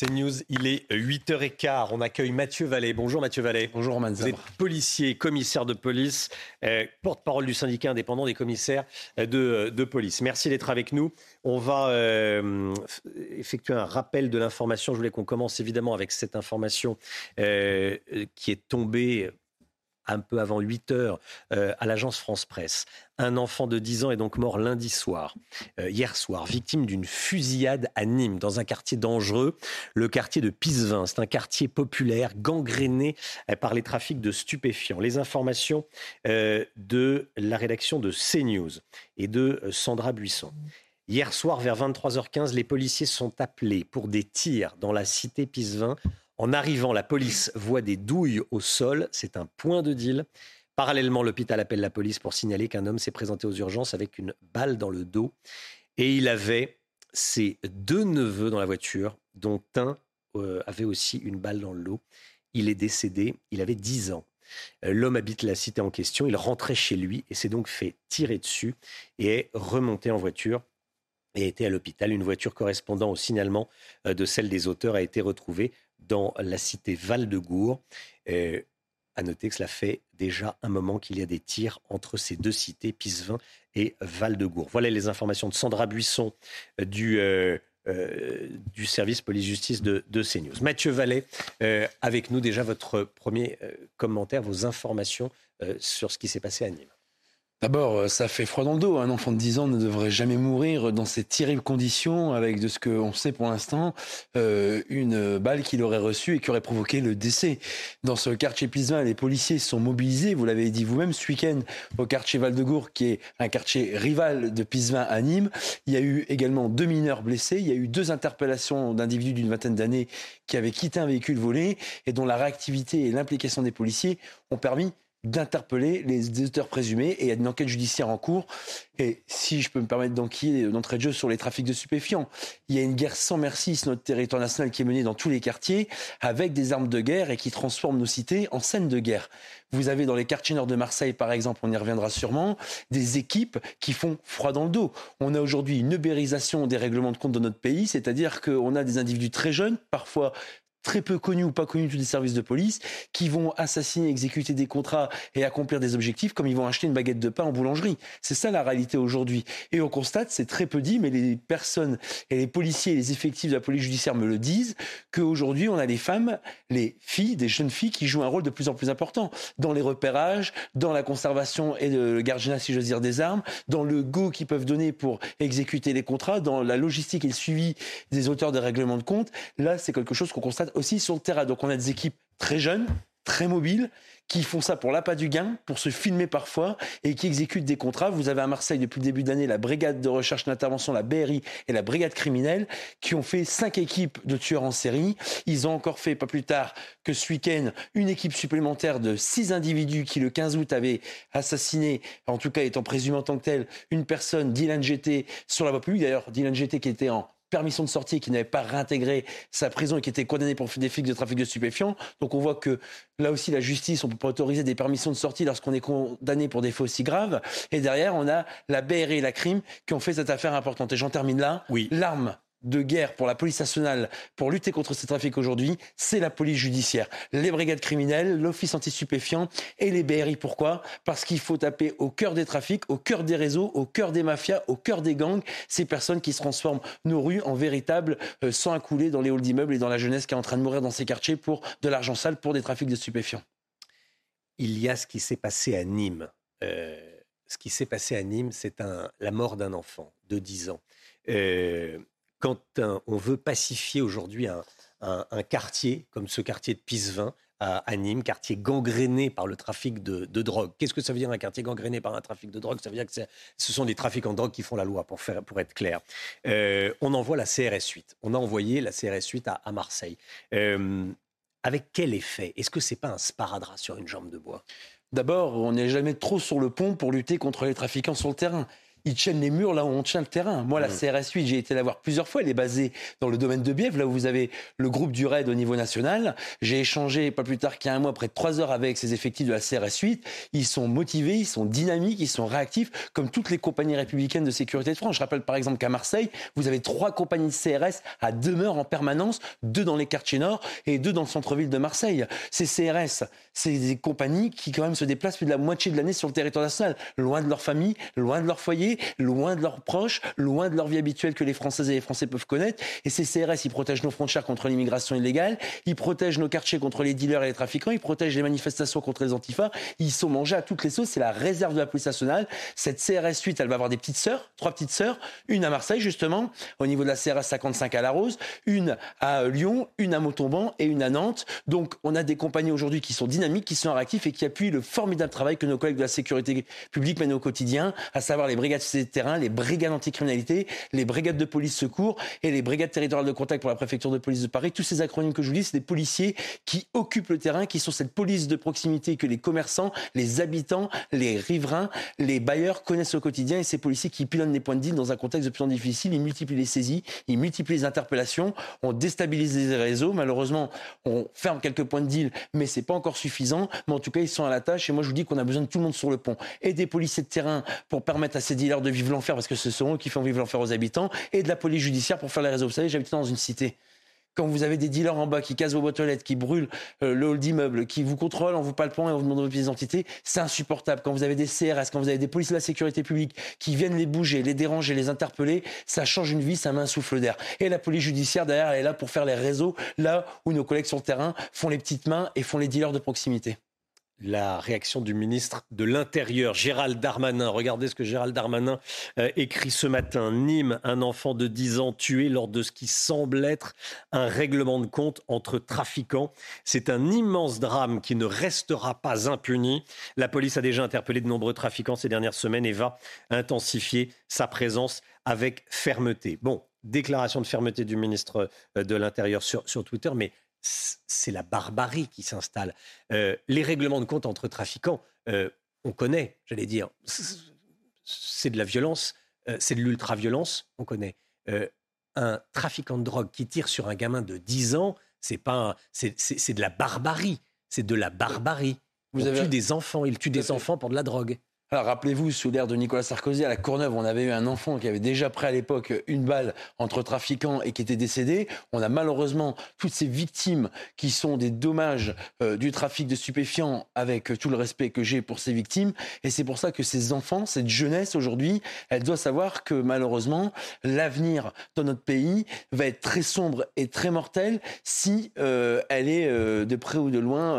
C'est News, il est 8h15. On accueille Mathieu Vallée. Bonjour Mathieu Vallée. Bonjour Roman Vous êtes policier, commissaire de police, euh, porte-parole du syndicat indépendant des commissaires euh, de, de police. Merci d'être avec nous. On va euh, effectuer un rappel de l'information. Je voulais qu'on commence évidemment avec cette information euh, qui est tombée un peu avant 8 heures euh, à l'agence France Presse. Un enfant de 10 ans est donc mort lundi soir, euh, hier soir, victime d'une fusillade à Nîmes, dans un quartier dangereux, le quartier de Pisevin. C'est un quartier populaire, gangréné euh, par les trafics de stupéfiants. Les informations de la rédaction de CNews et de Sandra Buisson. Hier soir, vers 23h15, les policiers sont appelés pour des tirs dans la cité Pisevin en arrivant, la police voit des douilles au sol. C'est un point de deal. Parallèlement, l'hôpital appelle la police pour signaler qu'un homme s'est présenté aux urgences avec une balle dans le dos. Et il avait ses deux neveux dans la voiture, dont un euh, avait aussi une balle dans le dos. Il est décédé, il avait 10 ans. Euh, L'homme habite la cité en question, il rentrait chez lui et s'est donc fait tirer dessus et est remonté en voiture et était à l'hôpital. Une voiture correspondant au signalement euh, de celle des auteurs a été retrouvée dans la cité Val-de-Gour. Euh, à noter que cela fait déjà un moment qu'il y a des tirs entre ces deux cités, Pisevin et Val-de-Gour. Voilà les informations de Sandra Buisson euh, du, euh, euh, du service police-justice de, de CNews. Mathieu Vallet, avec nous déjà votre premier commentaire, vos informations sur ce qui s'est passé à Nîmes. D'abord, euh, ça fait froid dans le dos. Un enfant de 10 ans ne devrait jamais mourir dans ces terribles conditions, avec de ce qu'on sait pour l'instant, euh, une balle qu'il aurait reçue et qui aurait provoqué le décès. Dans ce quartier Pisevin, les policiers sont mobilisés, vous l'avez dit vous-même, ce week-end, au quartier Val-de-Gour, qui est un quartier rival de Pisevin à Nîmes. Il y a eu également deux mineurs blessés. Il y a eu deux interpellations d'individus d'une vingtaine d'années qui avaient quitté un véhicule volé et dont la réactivité et l'implication des policiers ont permis d'interpeller les auteurs présumés et il y a une enquête judiciaire en cours. Et si je peux me permettre d'enquiller d'entrée de jeu sur les trafics de stupéfiants, il y a une guerre sans merci sur notre territoire national qui est menée dans tous les quartiers avec des armes de guerre et qui transforme nos cités en scènes de guerre. Vous avez dans les quartiers nord de Marseille, par exemple, on y reviendra sûrement, des équipes qui font froid dans le dos. On a aujourd'hui une ubérisation des règlements de compte de notre pays, c'est-à-dire qu'on a des individus très jeunes, parfois très peu connus ou pas connus les services de police, qui vont assassiner, exécuter des contrats et accomplir des objectifs comme ils vont acheter une baguette de pain en boulangerie. C'est ça la réalité aujourd'hui. Et on constate, c'est très peu dit, mais les personnes et les policiers et les effectifs de la police judiciaire me le disent, qu'aujourd'hui on a des femmes, les filles, des jeunes filles qui jouent un rôle de plus en plus important dans les repérages, dans la conservation et le gardiennat, si j'ose dire, des armes, dans le go qu'ils peuvent donner pour exécuter les contrats, dans la logistique et le suivi des auteurs des règlements de compte. Là, c'est quelque chose qu'on constate aussi sur le terrain. Donc on a des équipes très jeunes, très mobiles, qui font ça pour l'appât du gain, pour se filmer parfois, et qui exécutent des contrats. Vous avez à Marseille, depuis le début d'année, la brigade de recherche d'intervention, la BRI et la brigade criminelle, qui ont fait cinq équipes de tueurs en série. Ils ont encore fait, pas plus tard que ce week-end, une équipe supplémentaire de six individus qui, le 15 août, avaient assassiné, en tout cas étant présumé en tant que tel, une personne, Dylan GT, sur la voie publique. D'ailleurs, Dylan GT qui était en permission de sortie, qui n'avait pas réintégré sa prison et qui était condamné pour des flics de trafic de stupéfiants. Donc on voit que là aussi la justice, on peut pas autoriser des permissions de sortie lorsqu'on est condamné pour des faits aussi graves. Et derrière, on a la BRI et la crime qui ont fait cette affaire importante. Et j'en termine là. Oui. L'arme de guerre pour la police nationale pour lutter contre ces trafics aujourd'hui, c'est la police judiciaire. Les brigades criminelles, l'office anti-stupéfiant et les BRI. Pourquoi? Parce qu'il faut taper au cœur des trafics, au cœur des réseaux, au cœur des mafias, au cœur des gangs, ces personnes qui se transforment nos rues en véritables euh, sangs à couler dans les halls d'immeubles et dans la jeunesse qui est en train de mourir dans ces quartiers pour de l'argent sale, pour des trafics de stupéfiants. Il y a ce qui s'est passé à Nîmes. Euh, ce qui s'est passé à Nîmes, c'est la mort d'un enfant de 10 ans. Euh, quand un- on veut pacifier aujourd'hui un, quartier comme ce quartier de Pisevin, à, Nîmes, quartier gangréné par le trafic de, drogue. Qu'est-ce que ça veut dire un quartier gangréné par un trafic de drogue? Ça veut dire que ce sont des trafiquants de drogue qui font la loi, pour être clair. Euh, on envoie la CRS 8. On a envoyé la CRS 8 à, Marseille. Euh, avec quel effet? Est-ce que c'est pas un sparadrap sur une jambe de bois? D'abord, on n'est jamais trop sur le pont pour lutter contre les trafiquants sur le terrain ils tiennent les murs là où on tient le terrain. Moi, la mm. CRS 8, j'ai été la voir plusieurs fois. Elle est basée dans le domaine de Bièvre, là où vous avez le groupe du RAID au niveau national. J'ai échangé pas plus tard qu'il y a un mois, près de trois heures avec ces effectifs de la CRS 8. Ils sont motivés, ils sont dynamiques, ils sont réactifs, comme toutes les compagnies républicaines de sécurité de France. Je rappelle par exemple qu'à Marseille, vous avez trois compagnies de CRS à demeure en permanence, deux dans les quartiers nord et deux dans le centre-ville de Marseille. Ces CRS, c'est des compagnies qui quand même se déplacent plus de la moitié de l'année sur le territoire national, loin de leur famille, loin de leur foyer loin de leurs proches, loin de leur vie habituelle que les Françaises et les Français peuvent connaître. Et ces CRS, ils protègent nos frontières contre l'immigration illégale, ils protègent nos quartiers contre les dealers et les trafiquants, ils protègent les manifestations contre les antifas. Ils sont mangés à toutes les sauces. C'est la réserve de la police nationale. Cette CRS 8, elle va avoir des petites sœurs, trois petites sœurs, une à Marseille justement, au niveau de la CRS 55 à La Rose, une à Lyon, une à Montauban et une à Nantes. Donc on a des compagnies aujourd'hui qui sont dynamiques, qui sont réactifs et qui appuient le formidable travail que nos collègues de la sécurité publique mènent au quotidien, à savoir les brigades terrain, les brigades anticriminalité, les brigades de police secours et les brigades territoriales de contact pour la préfecture de police de Paris. Tous ces acronymes que je vous dis, c'est des policiers qui occupent le terrain, qui sont cette police de proximité que les commerçants, les habitants, les riverains, les bailleurs connaissent au quotidien et ces policiers qui pilonnent les points de deal dans un contexte de plus en difficile, ils multiplient les saisies, ils multiplient les interpellations, on déstabilise les réseaux. Malheureusement, on ferme quelques points de deal, mais c'est pas encore suffisant. Mais en tout cas, ils sont à la tâche et moi je vous dis qu'on a besoin de tout le monde sur le pont et des policiers de terrain pour permettre à ces de vivre l'enfer parce que ce sont eux qui font vivre l'enfer aux habitants et de la police judiciaire pour faire les réseaux. Vous savez, j'habite dans une cité. Quand vous avez des dealers en bas qui cassent vos boîtes aux lettres, qui brûlent euh, le hall d'immeuble, qui vous contrôlent en vous palpant et en vous demandant vos pièces d'identité, c'est insupportable. Quand vous avez des CRS, quand vous avez des polices de la sécurité publique qui viennent les bouger, les déranger, les interpeller, ça change une vie, ça met un souffle d'air. Et la police judiciaire, derrière, elle est là pour faire les réseaux, là où nos collègues sur le terrain font les petites mains et font les dealers de proximité la réaction du ministre de l'Intérieur, Gérald Darmanin. Regardez ce que Gérald Darmanin euh, écrit ce matin. Nîmes, un enfant de 10 ans tué lors de ce qui semble être un règlement de compte entre trafiquants. C'est un immense drame qui ne restera pas impuni. La police a déjà interpellé de nombreux trafiquants ces dernières semaines et va intensifier sa présence avec fermeté. Bon, déclaration de fermeté du ministre euh, de l'Intérieur sur, sur Twitter, mais c'est la barbarie qui s'installe. Euh, les règlements de compte entre trafiquants, euh, on connaît, j'allais dire, c'est de la violence, euh, c'est de l'ultra-violence, on connaît. un trafiquant de drogue qui tire sur un gamin de 10 ans, c'est pas, c'est de la barbarie, c'est de la barbarie. Vous tue des enfants, il tue des enfants pour de la drogue. Alors rappelez-vous, sous l'ère de Nicolas Sarkozy, à la Courneuve, on avait eu un enfant qui avait déjà pris à l'époque une balle entre trafiquants et qui était décédé. On a malheureusement toutes ces victimes qui sont des dommages euh, du trafic de stupéfiants avec tout le respect que j'ai pour ces victimes. Et c'est pour ça que ces enfants, cette jeunesse aujourd'hui, elle doit savoir que malheureusement, l'avenir dans notre pays va être très sombre et très mortel si euh, elle est euh, de près ou de loin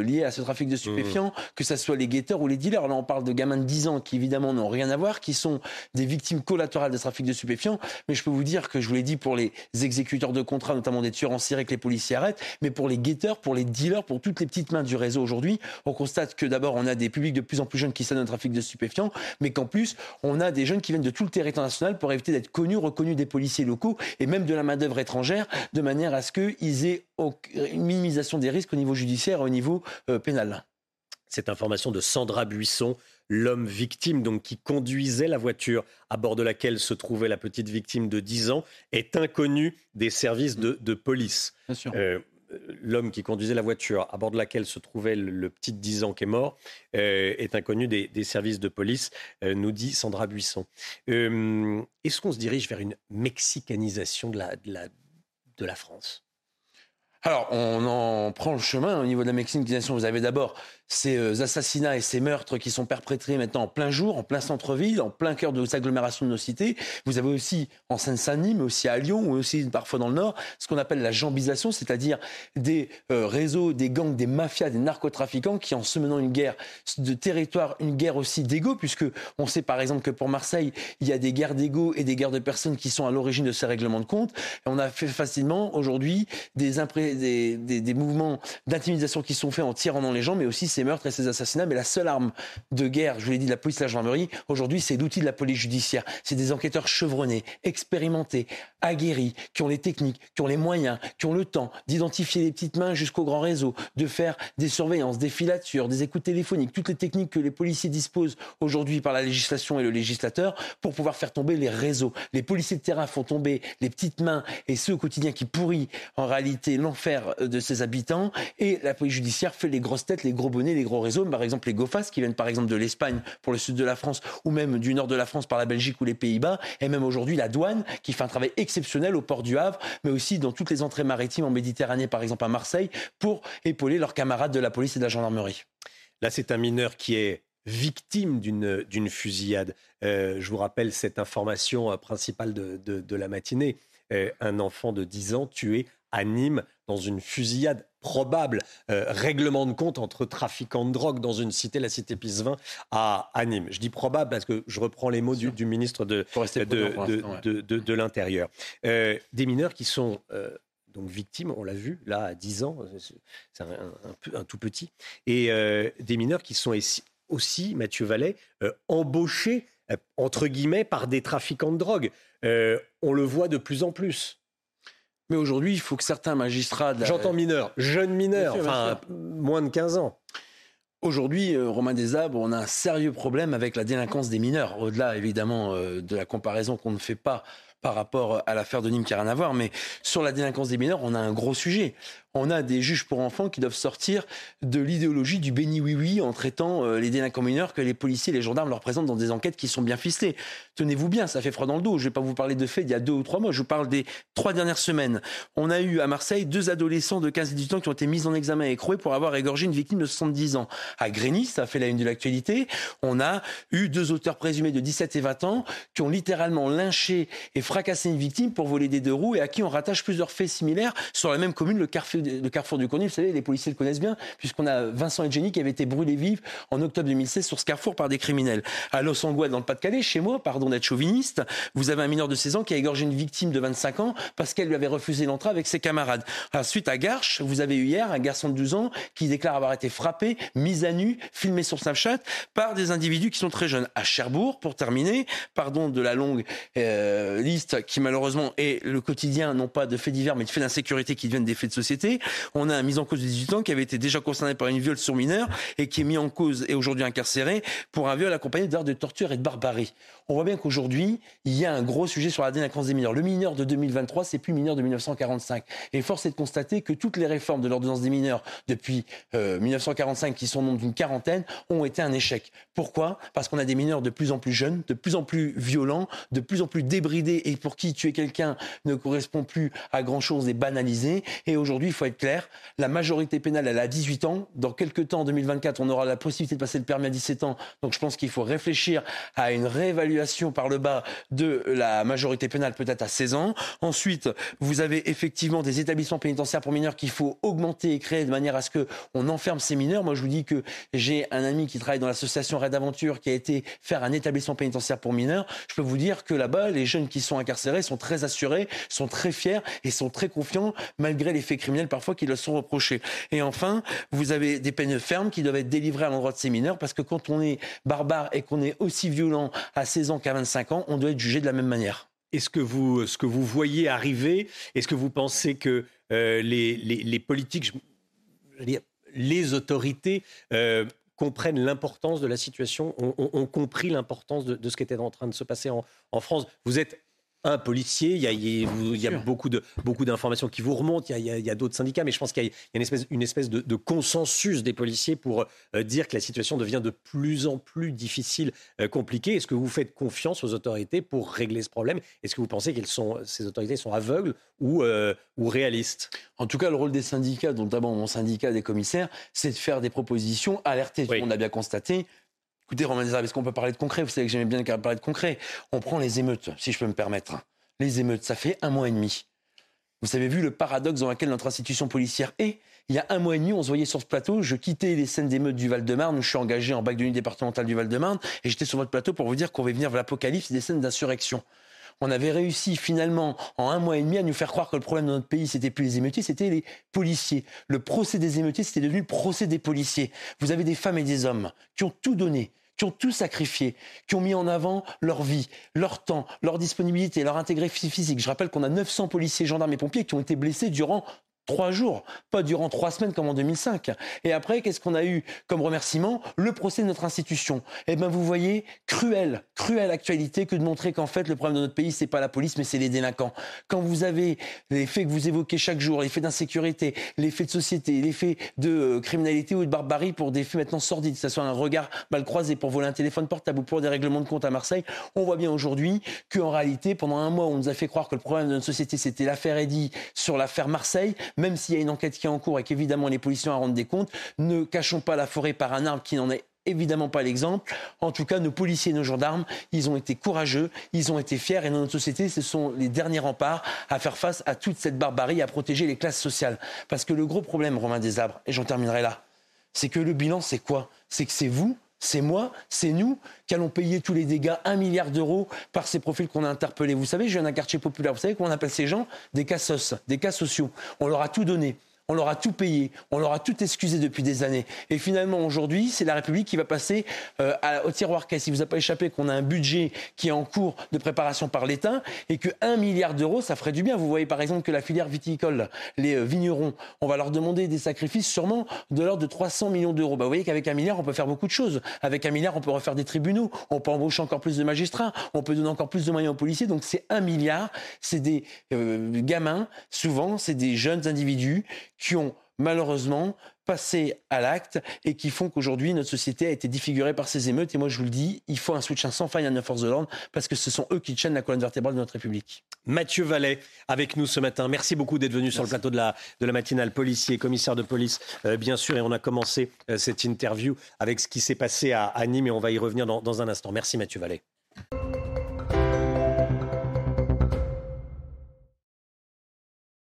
liée à ce trafic de stupéfiants, mmh. que ce soit les guetteurs ou les dealers. Là, on parle de de 10 ans qui évidemment n'ont rien à voir, qui sont des victimes collatérales de trafic de stupéfiants. Mais je peux vous dire que je vous l'ai dit pour les exécuteurs de contrats, notamment des tueurs en série que les policiers arrêtent, mais pour les guetteurs, pour les dealers, pour toutes les petites mains du réseau aujourd'hui, on constate que d'abord on a des publics de plus en plus jeunes qui s'adonnent au trafic de stupéfiants, mais qu'en plus on a des jeunes qui viennent de tout le territoire national pour éviter d'être connus, reconnus des policiers locaux et même de la main d'œuvre étrangère, de manière à ce qu'ils aient une minimisation des risques au niveau judiciaire et au niveau euh, pénal. Cette information de Sandra Buisson, l'homme victime, donc qui conduisait la voiture à bord de laquelle se trouvait la petite victime de 10 ans, est inconnu des services de, police. Euh, l'homme qui conduisait la voiture à bord de laquelle se trouvait le, petit 10 ans qui est mort euh, est inconnu des, services de police, euh, nous dit Sandra Buisson. Est-ce qu'on se dirige vers une mexicanisation de la, de la France? Alors, on en prend le chemin au niveau de la mexicanisation. Vous avez d'abord ces euh, assassinats et ces meurtres qui sont perpétrés maintenant en plein jour, en plein centre-ville, en plein cœur de nos agglomérations de nos cités. Vous avez aussi en Seine-Saint-Denis, mais aussi à Lyon, ou aussi parfois dans le Nord, ce qu'on appelle la jambisation, c'est-à-dire des euh, réseaux, des gangs, des mafias, des narcotrafiquants qui, en se menant une guerre de territoire, une guerre aussi d'ego, puisque on sait par exemple que pour Marseille, il y a des guerres d'ego et des guerres de personnes qui sont à l'origine de ces règlements de compte. Et on a fait facilement aujourd'hui des, des mouvements d'intimidation qui sont faits en tirant dans les gens, mais aussi ces meurtres et ces assassinats. Mais la seule arme de guerre, je vous l'ai dit, de la police et de la gendarmerie, aujourd'hui, c'est l'outil de la police judiciaire. C'est des enquêteurs chevronnés, expérimentés, aguerris, qui ont les techniques, qui ont les moyens, qui ont le temps d'identifier les petites mains jusqu'au grand réseau, de faire des surveillances, des filatures, des écoutes téléphoniques, toutes les techniques que les policiers disposent aujourd'hui par la législation et le législateur pour pouvoir faire tomber les réseaux. Les policiers de terrain font tomber les petites mains et ceux au quotidien qui pourrissent en réalité l'enfer de ses habitants et la police judiciaire fait les grosses têtes, les gros bonnets, les gros réseaux, par exemple les GOFAS qui viennent par exemple de l'Espagne pour le sud de la France ou même du nord de la France par la Belgique ou les Pays-Bas et même aujourd'hui la douane qui fait un travail exceptionnel au port du Havre mais aussi dans toutes les entrées maritimes en Méditerranée par exemple à Marseille pour épauler leurs camarades de la police et de la gendarmerie. Là c'est un mineur qui est victime d'une fusillade. Euh, je vous rappelle cette information euh, principale de, la matinée. Euh, un enfant de 10 ans tué à Nîmes dans une fusillade probable, règlement de compte entre trafiquants de drogue dans une cité, la cité Pisevin, à, à Nîmes. Je dis probable parce que je reprends les mots du, du, ministre de, de, de, de l'Intérieur. des mineurs qui sont donc victimes, on l'a vu, là, à 10 ans, c'est un, un, un, tout petit, et des mineurs qui sont aussi, Mathieu Vallet, euh, embauché, euh, entre guillemets, par des trafiquants de drogue. Euh, on le voit de plus en plus. Mais aujourd'hui, il faut que certains magistrats... J'entends mineurs, jeunes mineurs, enfin moins de 15 ans. Aujourd'hui, Romain Desabres, on a un sérieux problème avec la délinquance des mineurs, au-delà évidemment de la comparaison qu'on ne fait pas par rapport à l'affaire de Nîmes qui n'a rien à voir, mais sur la délinquance des mineurs, on a un gros sujet on a des juges pour enfants qui doivent sortir de l'idéologie du béni oui oui en traitant euh, les délinquants mineurs que les policiers et les gendarmes leur présentent dans des enquêtes qui sont bien ficelées. Tenez-vous bien, ça fait froid dans le dos. Je ne vais pas vous parler de faits d'il y a deux ou trois mois, je vous parle des trois dernières semaines. On a eu à Marseille deux adolescents de 15 et 18 ans qui ont été mis en examen et écroués pour avoir égorgé une victime de 70 ans. À Grigny, ça fait la une de l'actualité, on a eu deux auteurs présumés de 17 et 20 ans qui ont littéralement lynché et fracassé une victime pour voler des deux roues et à qui on rattache plusieurs faits similaires sur la même commune, le quartier le carrefour du Cornier, vous savez, les policiers le connaissent bien, puisqu'on a Vincent et Jenny qui avaient été brûlés vifs en octobre 2016 sur ce carrefour par des criminels. À Los Angeles, dans le Pas-de-Calais, chez moi, pardon d'être chauviniste, vous avez un mineur de 16 ans qui a égorgé une victime de 25 ans parce qu'elle lui avait refusé l'entrée avec ses camarades. Ensuite, à Garches, vous avez eu hier un garçon de 12 ans qui déclare avoir été frappé, mis à nu, filmé sur Snapchat par des individus qui sont très jeunes. À Cherbourg, pour terminer, pardon de la longue euh, liste qui malheureusement est le quotidien, non pas de faits divers, mais de faits d'insécurité qui deviennent des faits de société. On a un mis en cause de 18 ans qui avait été déjà concerné par une viol sur mineur et qui est mis en cause et aujourd'hui incarcéré pour un viol accompagné d'actes de torture et de barbarie. On voit bien qu'aujourd'hui, il y a un gros sujet sur la délinquance des mineurs. Le mineur de 2023, c'est plus mineur de 1945. Et force est de constater que toutes les réformes de l'ordonnance des mineurs depuis 1945, euh, qui sont nombre d'une quarantaine, ont été un échec. Pourquoi? Parce qu'on a des mineurs de plus en plus jeunes, de plus en plus violents, de plus en plus débridés et pour qui tuer quelqu'un ne correspond plus à grand-chose et banalisé. Et aujourd'hui, faut être clair, la majorité pénale, elle a 18 ans. Dans quelques temps, en 2024, on aura la possibilité de passer le permis à 17 ans. Donc je pense qu'il faut réfléchir à une réévaluation par le bas de la majorité pénale, peut-être à 16 ans. Ensuite, vous avez effectivement des établissements pénitentiaires pour mineurs qu'il faut augmenter et créer de manière à ce qu'on enferme ces mineurs. Moi, je vous dis que j'ai un ami qui travaille dans l'association Red Aventure qui a été faire un établissement pénitentiaire pour mineurs. Je peux vous dire que là-bas, les jeunes qui sont incarcérés sont très assurés, sont très fiers et sont très confiants malgré les faits criminels parfois qui leur sont reprochés. Et enfin, vous avez des peines fermes qui doivent être délivrées à l'endroit de ces mineurs parce que quand on est barbare et qu'on est aussi violent à 16 ans qu'à 25 ans, on doit être jugé de la même manière. Est-ce que vous, ce que vous voyez arriver, est-ce que vous pensez que euh, les, politiques, les autorités euh, comprennent l'importance de la situation, ont, compris l'importance de, ce qui était en train de se passer en, en France? Vous êtes un policier, il y a, il y a, beaucoup, de, beaucoup d'informations qui vous remontent, il y a, a d'autres syndicats, mais je pense qu'il y a une espèce, une espèce de, consensus des policiers pour euh, dire que la situation devient de plus en plus difficile, euh, compliquée. Est-ce que vous faites confiance aux autorités pour régler ce problème? Est-ce que vous pensez que ces autorités sont aveugles ou, euh, ou réalistes? En tout cas, le rôle des syndicats, notamment mon syndicat des commissaires, c'est de faire des propositions, alerter. On a bien constaté Écoutez, Romain Desarmes, est-ce qu'on peut parler de concret? Vous savez que j'aime bien parler de concret. On prend les émeutes, si je peux me permettre. Les émeutes, ça fait un mois et demi. Vous avez vu le paradoxe dans lequel notre institution policière est? Il y a un mois et demi, on se voyait sur ce plateau. Je quittais les scènes d'émeutes du Val-de-Marne, où je suis engagé en bac de nuit départementale du Val-de-Marne, et j'étais sur votre plateau pour vous dire qu'on va venir vers l'apocalypse des scènes d'insurrection. On avait réussi finalement en un mois et demi à nous faire croire que le problème de notre pays, c'était plus les émeutiers, c'était les policiers. Le procès des émeutiers, c'était devenu le procès des policiers. Vous avez des femmes et des hommes qui ont tout donné, qui ont tout sacrifié, qui ont mis en avant leur vie, leur temps, leur disponibilité, leur intégrité physique. Je rappelle qu'on a 900 policiers, gendarmes et pompiers qui ont été blessés durant trois jours, pas durant trois semaines comme en 2005. Et après, qu'est-ce qu'on a eu comme remerciement? Le procès de notre institution. Eh bien, vous voyez, cruelle, cruelle actualité que de montrer qu'en fait, le problème de notre pays, c'est pas la police, mais c'est les délinquants. Quand vous avez les faits que vous évoquez chaque jour, les faits d'insécurité, les faits de société, les faits de euh, criminalité ou de barbarie pour des faits maintenant sordides, que ce soit un regard mal croisé pour voler un téléphone portable ou pour des règlements de compte à Marseille, on voit bien aujourd'hui qu'en réalité, pendant un mois, on nous a fait croire que le problème de notre société, c'était l'affaire Eddy sur l'affaire Marseille même s'il y a une enquête qui est en cours et qu'évidemment les policiers en rendent des comptes, ne cachons pas la forêt par un arbre qui n'en est évidemment pas l'exemple. En tout cas, nos policiers et nos gendarmes, ils ont été courageux, ils ont été fiers et dans notre société, ce sont les derniers remparts à faire face à toute cette barbarie, à protéger les classes sociales. Parce que le gros problème, Romain Desabres, et j'en terminerai là, c'est que le bilan, c'est quoi? C'est que c'est vous, c'est moi, c'est nous qui allons payer tous les dégâts, un milliard d'euros par ces profils qu'on a interpellés. Vous savez, je viens d'un quartier populaire. Vous savez comment on appelle ces gens? Des cassos, des cas sociaux. On leur a tout donné on leur a tout payé, on leur a tout excusé depuis des années. Et finalement, aujourd'hui, c'est la République qui va passer euh, au tiroir caisse. Il vous a pas échappé qu'on a un budget qui est en cours de préparation par l'État et que 1 milliard d'euros, ça ferait du bien. Vous voyez par exemple que la filière viticole, les euh, vignerons, on va leur demander des sacrifices sûrement de l'ordre de 300 millions d'euros. Bah, vous voyez qu'avec un milliard, on peut faire beaucoup de choses. Avec un milliard, on peut refaire des tribunaux, on peut embaucher encore plus de magistrats, on peut donner encore plus de moyens aux policiers. Donc c'est un milliard, c'est des euh, gamins, souvent, c'est des jeunes individus qui ont malheureusement passé à l'acte et qui font qu'aujourd'hui notre société a été défigurée par ces émeutes. Et moi je vous le dis, il faut un soutien sans faille à nos forces de l'ordre parce que ce sont eux qui tiennent la colonne vertébrale de notre République. Mathieu Vallet avec nous ce matin. Merci beaucoup d'être venu sur le plateau de la, de la matinale. Policier, commissaire de police, euh, bien sûr. Et on a commencé euh, cette interview avec ce qui s'est passé à, Nîmes et on va y revenir dans un instant. Merci Mathieu Vallet.